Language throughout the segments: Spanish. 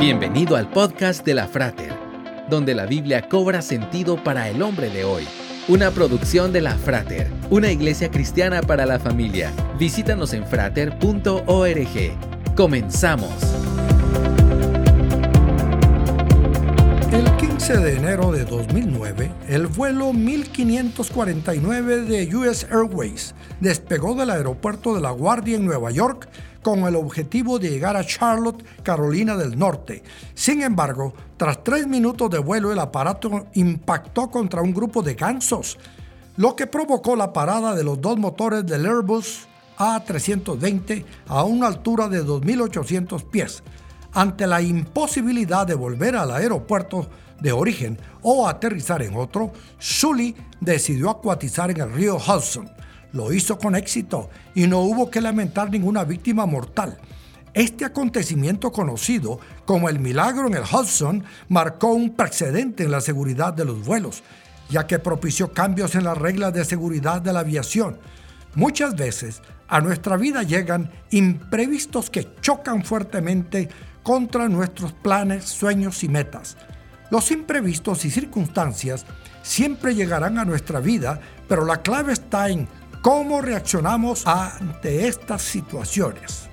Bienvenido al podcast de la Frater, donde la Biblia cobra sentido para el hombre de hoy. Una producción de la Frater, una iglesia cristiana para la familia. Visítanos en frater.org. Comenzamos. El 15 de enero de 2009, el vuelo 1549 de US Airways despegó del aeropuerto de La Guardia en Nueva York con el objetivo de llegar a Charlotte, Carolina del Norte. Sin embargo, tras tres minutos de vuelo, el aparato impactó contra un grupo de gansos, lo que provocó la parada de los dos motores del Airbus A320 a una altura de 2.800 pies. Ante la imposibilidad de volver al aeropuerto de origen o aterrizar en otro, Sully decidió acuatizar en el río Hudson. Lo hizo con éxito y no hubo que lamentar ninguna víctima mortal. Este acontecimiento conocido como el milagro en el Hudson marcó un precedente en la seguridad de los vuelos, ya que propició cambios en las reglas de seguridad de la aviación. Muchas veces a nuestra vida llegan imprevistos que chocan fuertemente contra nuestros planes, sueños y metas. Los imprevistos y circunstancias siempre llegarán a nuestra vida, pero la clave está en ¿Cómo reaccionamos ante estas situaciones?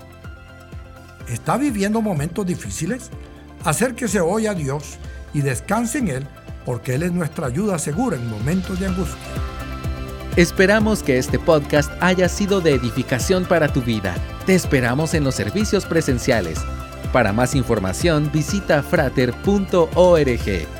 ¿Está viviendo momentos difíciles? Acérquese hoy a Dios y descanse en Él, porque Él es nuestra ayuda segura en momentos de angustia. Esperamos que este podcast haya sido de edificación para tu vida. Te esperamos en los servicios presenciales. Para más información visita frater.org.